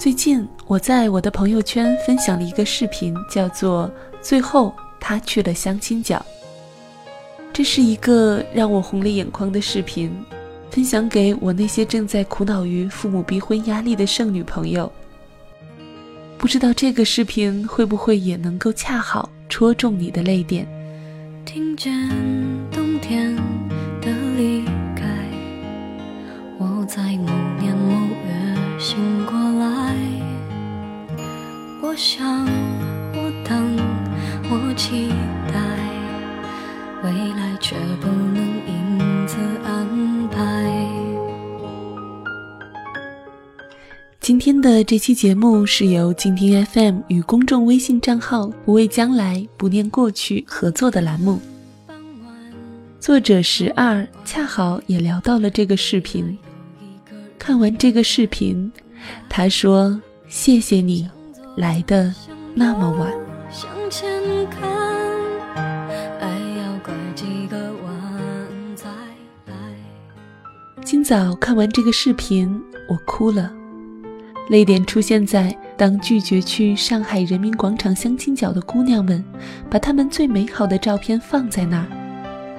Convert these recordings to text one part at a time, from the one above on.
最近我在我的朋友圈分享了一个视频，叫做《最后他去了相亲角》。这是一个让我红了眼眶的视频，分享给我那些正在苦恼于父母逼婚压力的剩女朋友。不知道这个视频会不会也能够恰好戳中你的泪点？听见冬天的离开，我在我想，我等，我期待，未来却不能因此安排。今天的这期节目是由静听 FM 与公众微信账号“不畏将来，不念过去”合作的栏目。作者十二恰好也聊到了这个视频。看完这个视频，他说：“谢谢你来的那么晚。”向前看，爱要拐几个弯才来。今早看完这个视频，我哭了。泪点出现在当拒绝去上海人民广场相亲角的姑娘们，把她们最美好的照片放在那儿。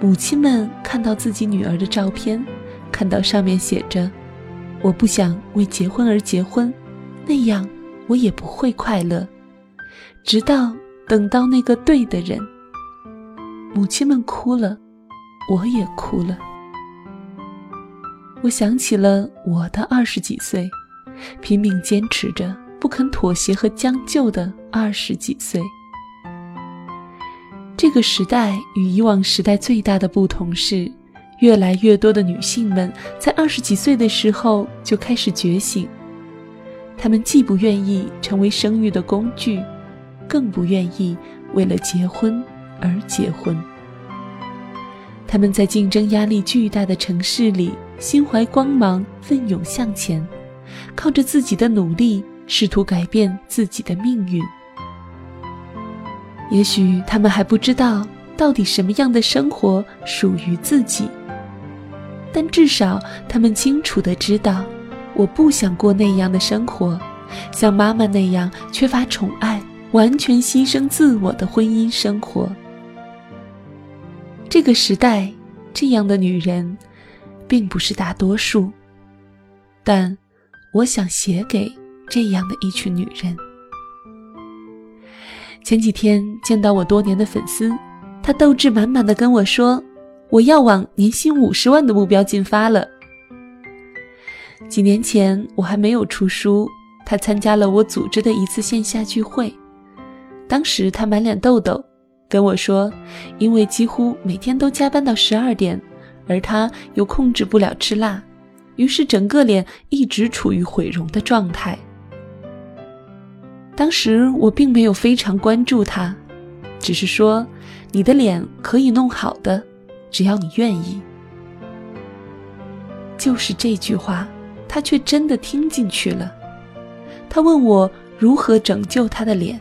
母亲们看到自己女儿的照片，看到上面写着“我不想为结婚而结婚，那样我也不会快乐”，直到等到那个对的人。母亲们哭了，我也哭了。我想起了我的二十几岁。拼命坚持着，不肯妥协和将就的二十几岁。这个时代与以往时代最大的不同是，越来越多的女性们在二十几岁的时候就开始觉醒。他们既不愿意成为生育的工具，更不愿意为了结婚而结婚。他们在竞争压力巨大的城市里，心怀光芒，奋勇向前。靠着自己的努力，试图改变自己的命运。也许他们还不知道到底什么样的生活属于自己，但至少他们清楚的知道，我不想过那样的生活，像妈妈那样缺乏宠爱、完全牺牲自我的婚姻生活。这个时代，这样的女人，并不是大多数，但。我想写给这样的一群女人。前几天见到我多年的粉丝，他斗志满满的跟我说：“我要往年薪五十万的目标进发了。”几年前我还没有出书，他参加了我组织的一次线下聚会，当时他满脸痘痘，跟我说：“因为几乎每天都加班到十二点，而他又控制不了吃辣。”于是，整个脸一直处于毁容的状态。当时我并没有非常关注他，只是说：“你的脸可以弄好的，只要你愿意。”就是这句话，他却真的听进去了。他问我如何拯救他的脸，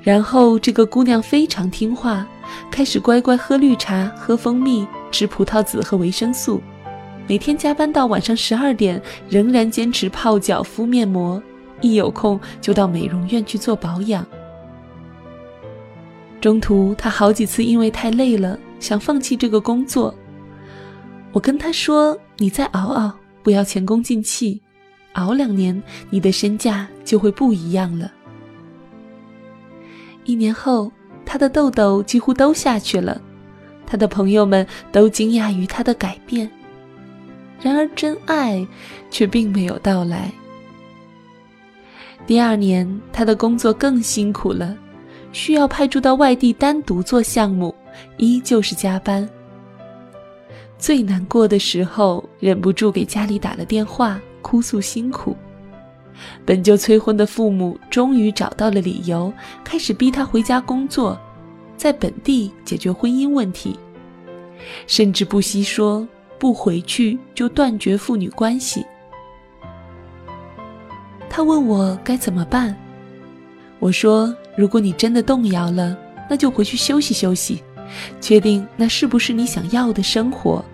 然后这个姑娘非常听话，开始乖乖喝绿茶、喝蜂蜜、吃葡萄籽和维生素。每天加班到晚上十二点，仍然坚持泡脚、敷面膜，一有空就到美容院去做保养。中途他好几次因为太累了，想放弃这个工作。我跟他说：“你再熬熬，不要前功尽弃，熬两年，你的身价就会不一样了。”一年后，他的痘痘几乎都下去了，他的朋友们都惊讶于他的改变。然而，真爱却并没有到来。第二年，他的工作更辛苦了，需要派驻到外地单独做项目，依旧是加班。最难过的时候，忍不住给家里打了电话，哭诉辛苦。本就催婚的父母终于找到了理由，开始逼他回家工作，在本地解决婚姻问题，甚至不惜说。不回去就断绝父女关系。他问我该怎么办，我说：如果你真的动摇了，那就回去休息休息，确定那是不是你想要的生活。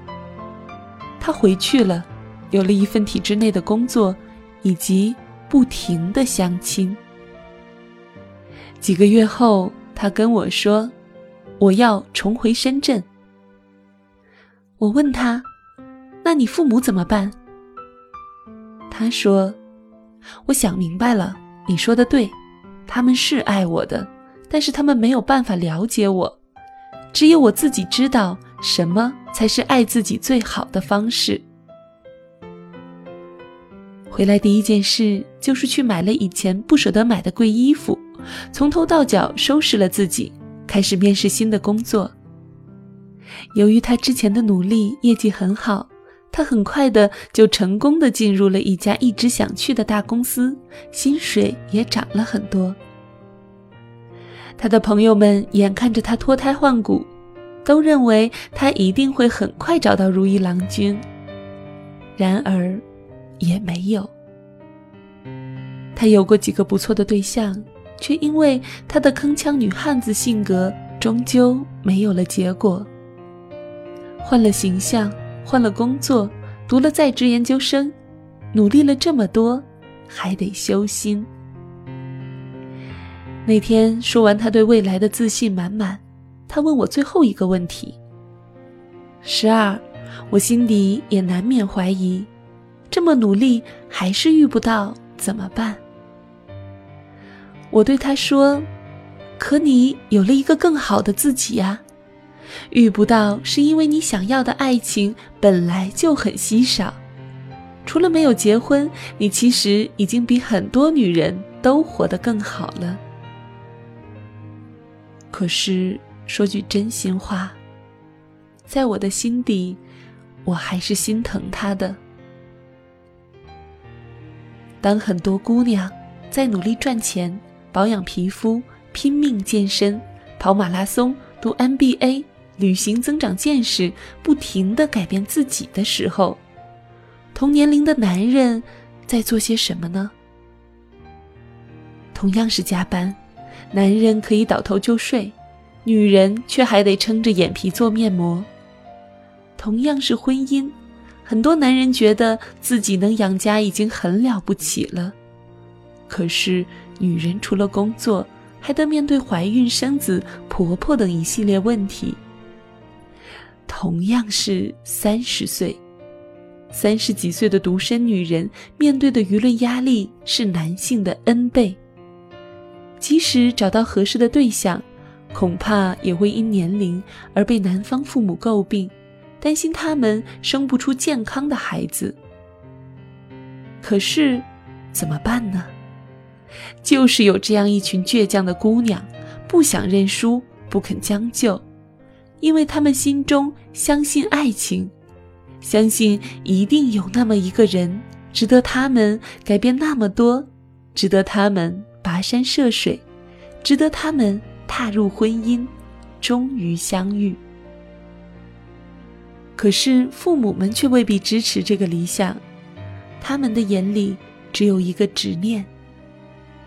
他回去了，有了一份体制内的工作，以及不停的相亲。几个月后，他跟我说：“我要重回深圳。”我问他：“那你父母怎么办？”他说：“我想明白了，你说的对，他们是爱我的，但是他们没有办法了解我，只有我自己知道什么才是爱自己最好的方式。”回来第一件事就是去买了以前不舍得买的贵衣服。从头到脚收拾了自己，开始面试新的工作。由于他之前的努力，业绩很好，他很快的就成功的进入了一家一直想去的大公司，薪水也涨了很多。他的朋友们眼看着他脱胎换骨，都认为他一定会很快找到如意郎君。然而，也没有。他有过几个不错的对象。却因为他的铿锵女汉子性格，终究没有了结果。换了形象，换了工作，读了在职研究生，努力了这么多，还得修心。那天说完他对未来的自信满满，他问我最后一个问题：十二，我心底也难免怀疑，这么努力还是遇不到，怎么办？我对他说：“可你有了一个更好的自己呀，遇不到是因为你想要的爱情本来就很稀少。除了没有结婚，你其实已经比很多女人都活得更好了。可是说句真心话，在我的心底，我还是心疼他的。当很多姑娘在努力赚钱。”保养皮肤，拼命健身，跑马拉松，读 MBA，旅行，增长见识，不停的改变自己的时候，同年龄的男人在做些什么呢？同样是加班，男人可以倒头就睡，女人却还得撑着眼皮做面膜。同样是婚姻，很多男人觉得自己能养家已经很了不起了，可是。女人除了工作，还得面对怀孕、生子、婆婆等一系列问题。同样是三十岁，三十几岁的独身女人面对的舆论压力是男性的 N 倍。即使找到合适的对象，恐怕也会因年龄而被男方父母诟病，担心他们生不出健康的孩子。可是，怎么办呢？就是有这样一群倔强的姑娘，不想认输，不肯将就，因为他们心中相信爱情，相信一定有那么一个人，值得他们改变那么多，值得他们跋山涉水，值得他们踏入婚姻，终于相遇。可是父母们却未必支持这个理想，他们的眼里只有一个执念。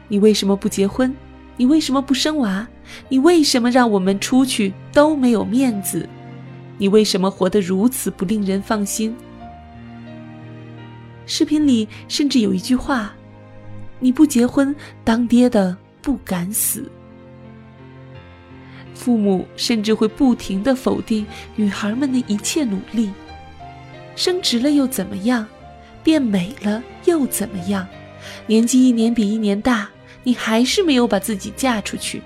你为什么不结婚？你为什么不生娃？你为什么让我们出去都没有面子？你为什么活得如此不令人放心？视频里甚至有一句话：“你不结婚，当爹的不敢死。”父母甚至会不停的否定女孩们的一切努力。升职了又怎么样？变美了又怎么样？年纪一年比一年大。你还是没有把自己嫁出去。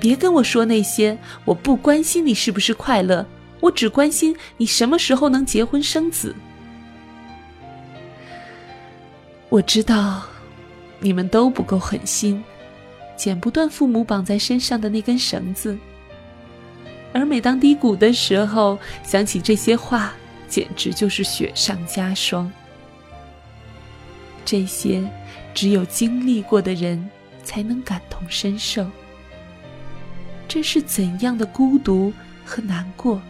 别跟我说那些，我不关心你是不是快乐，我只关心你什么时候能结婚生子。我知道，你们都不够狠心，剪不断父母绑在身上的那根绳子。而每当低谷的时候，想起这些话，简直就是雪上加霜。这些。只有经历过的人才能感同身受，这是怎样的孤独和难过？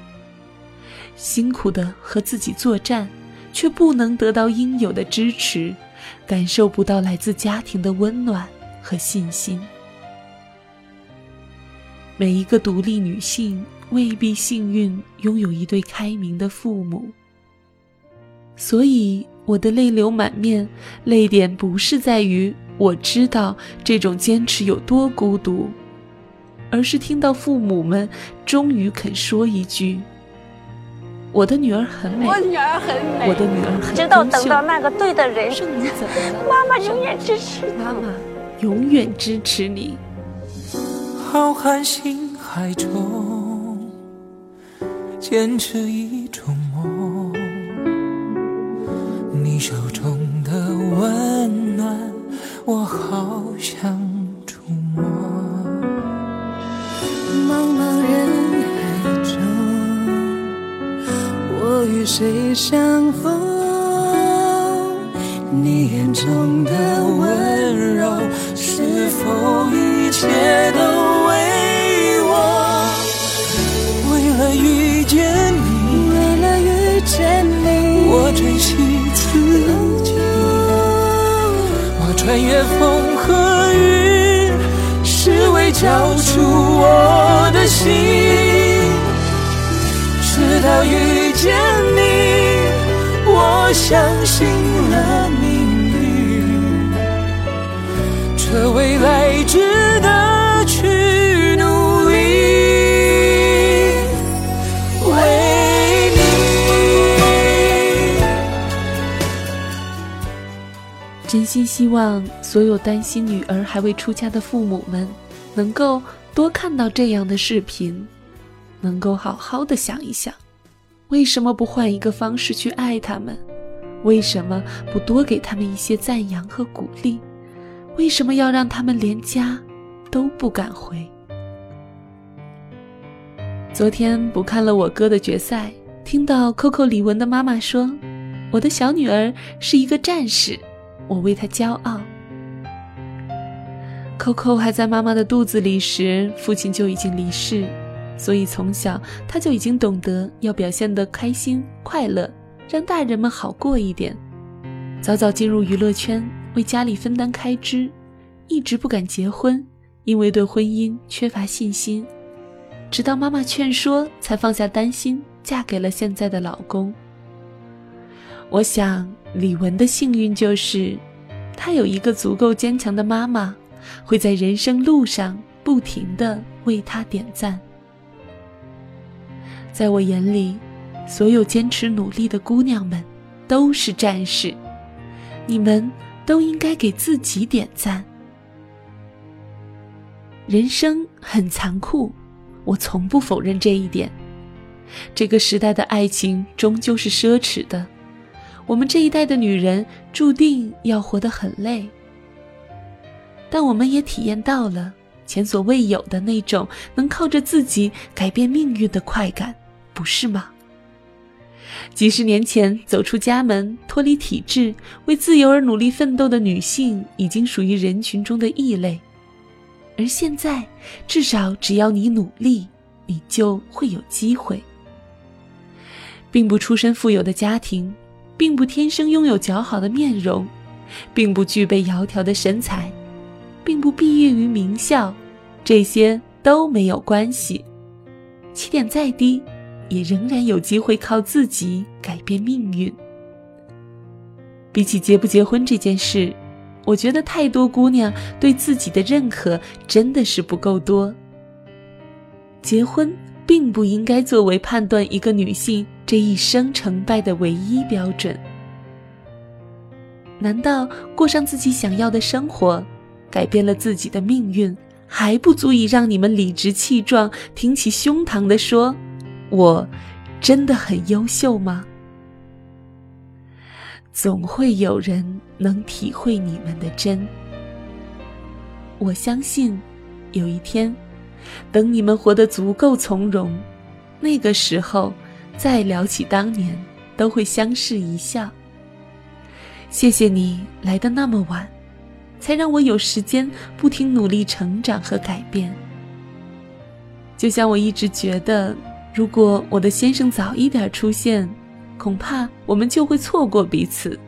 辛苦的和自己作战，却不能得到应有的支持，感受不到来自家庭的温暖和信心。每一个独立女性未必幸运拥有一对开明的父母，所以我的泪流满面，泪点不是在于我知道这种坚持有多孤独，而是听到父母们终于肯说一句：“我的女儿很美，我女儿很美，我的女儿很直到等到那个对的人，圣女怎么了？妈妈永远支持你，妈妈永远支持你。浩瀚星海中，坚持一种相逢？你眼中的温柔，是否一切都为我？为了遇见你，为了遇见你，我珍惜自己。我穿越风和雨，是为交出我的心。直到遇见你，我相信了命运，这未来值得去努力。为你。真心希望所有担心女儿还未出嫁的父母们，能够多看到这样的视频，能够好好的想一想，为什么不换一个方式去爱他们？为什么不多给他们一些赞扬和鼓励？为什么要让他们连家都不敢回？昨天补看了我哥的决赛，听到 Coco 李玟的妈妈说：“我的小女儿是一个战士，我为她骄傲。” Coco 还在妈妈的肚子里时，父亲就已经离世，所以从小她就已经懂得要表现得开心快乐，让大人们好过一点。早早进入娱乐圈，为家里分担开支，一直不敢结婚，因为对婚姻缺乏信心。直到妈妈劝说，才放下担心，嫁给了现在的老公。我想李玟的幸运就是，她有一个足够坚强的妈妈，会在人生路上不停地为她点赞。在我眼里，所有坚持努力的姑娘们都是战士，你们都应该给自己点赞。人生很残酷。我从不否认这一点。这个时代的爱情终究是奢侈的，我们这一代的女人注定要活得很累。但我们也体验到了前所未有的那种能靠着自己改变命运的快感，不是吗？几十年前走出家门、脱离体制、为自由而努力奋斗的女性，已经属于人群中的异类。而现在，至少只要你努力，你就会有机会。并不出身富有的家庭，并不天生拥有姣好的面容，并不具备窈窕的身材，并不毕业于名校，这些都没有关系。起点再低，也仍然有机会靠自己改变命运。比起结不结婚这件事，我觉得太多姑娘对自己的认可真的是不够多。结婚并不应该作为判断一个女性这一生成败的唯一标准。难道过上自己想要的生活，改变了自己的命运，还不足以让你们理直气壮、挺起胸膛地说：“我真的很优秀吗？”总会有人能体会你们的真。我相信，有一天，等你们活得足够从容，那个时候，再聊起当年，都会相视一笑。谢谢你来的那么晚，才让我有时间不停努力成长和改变。就像我一直觉得，如果我的先生早一点出现，恐怕我们就会错过彼此。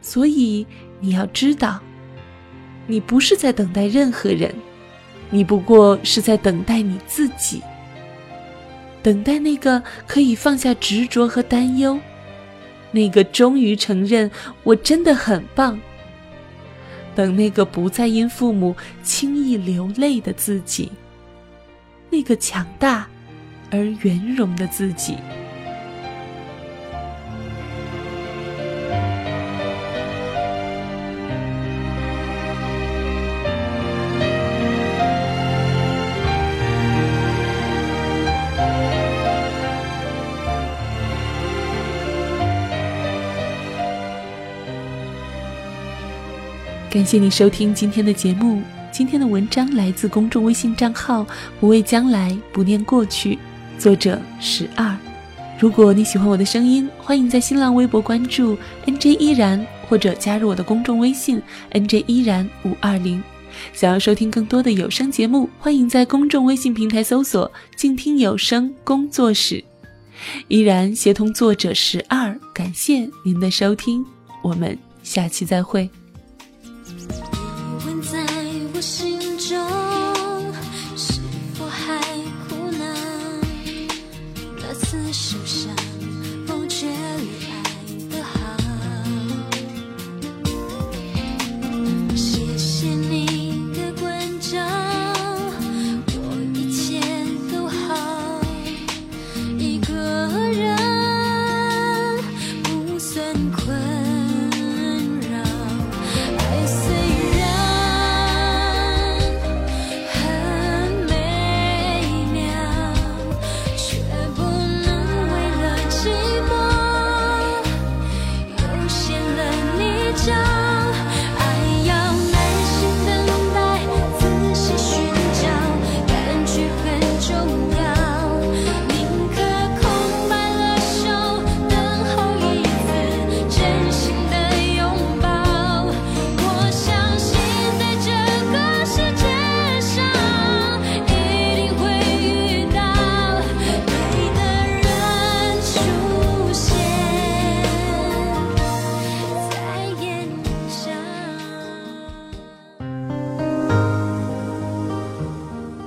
所以你要知道，你不是在等待任何人，你不过是在等待你自己，等待那个可以放下执着和担忧，那个终于承认我真的很棒。等那个不再因父母轻易流泪的自己，那个强大而圆融的自己。感谢你收听今天的节目。今天的文章来自公众微信账号“不畏将来，不念过去”，作者十二。如果你喜欢我的声音，欢迎在新浪微博关注 “nj 依然”或者加入我的公众微信 “nj 依然五二零”。想要收听更多的有声节目，欢迎在公众微信平台搜索“静听有声工作室”。依然协同作者十二，感谢您的收听，我们下期再会。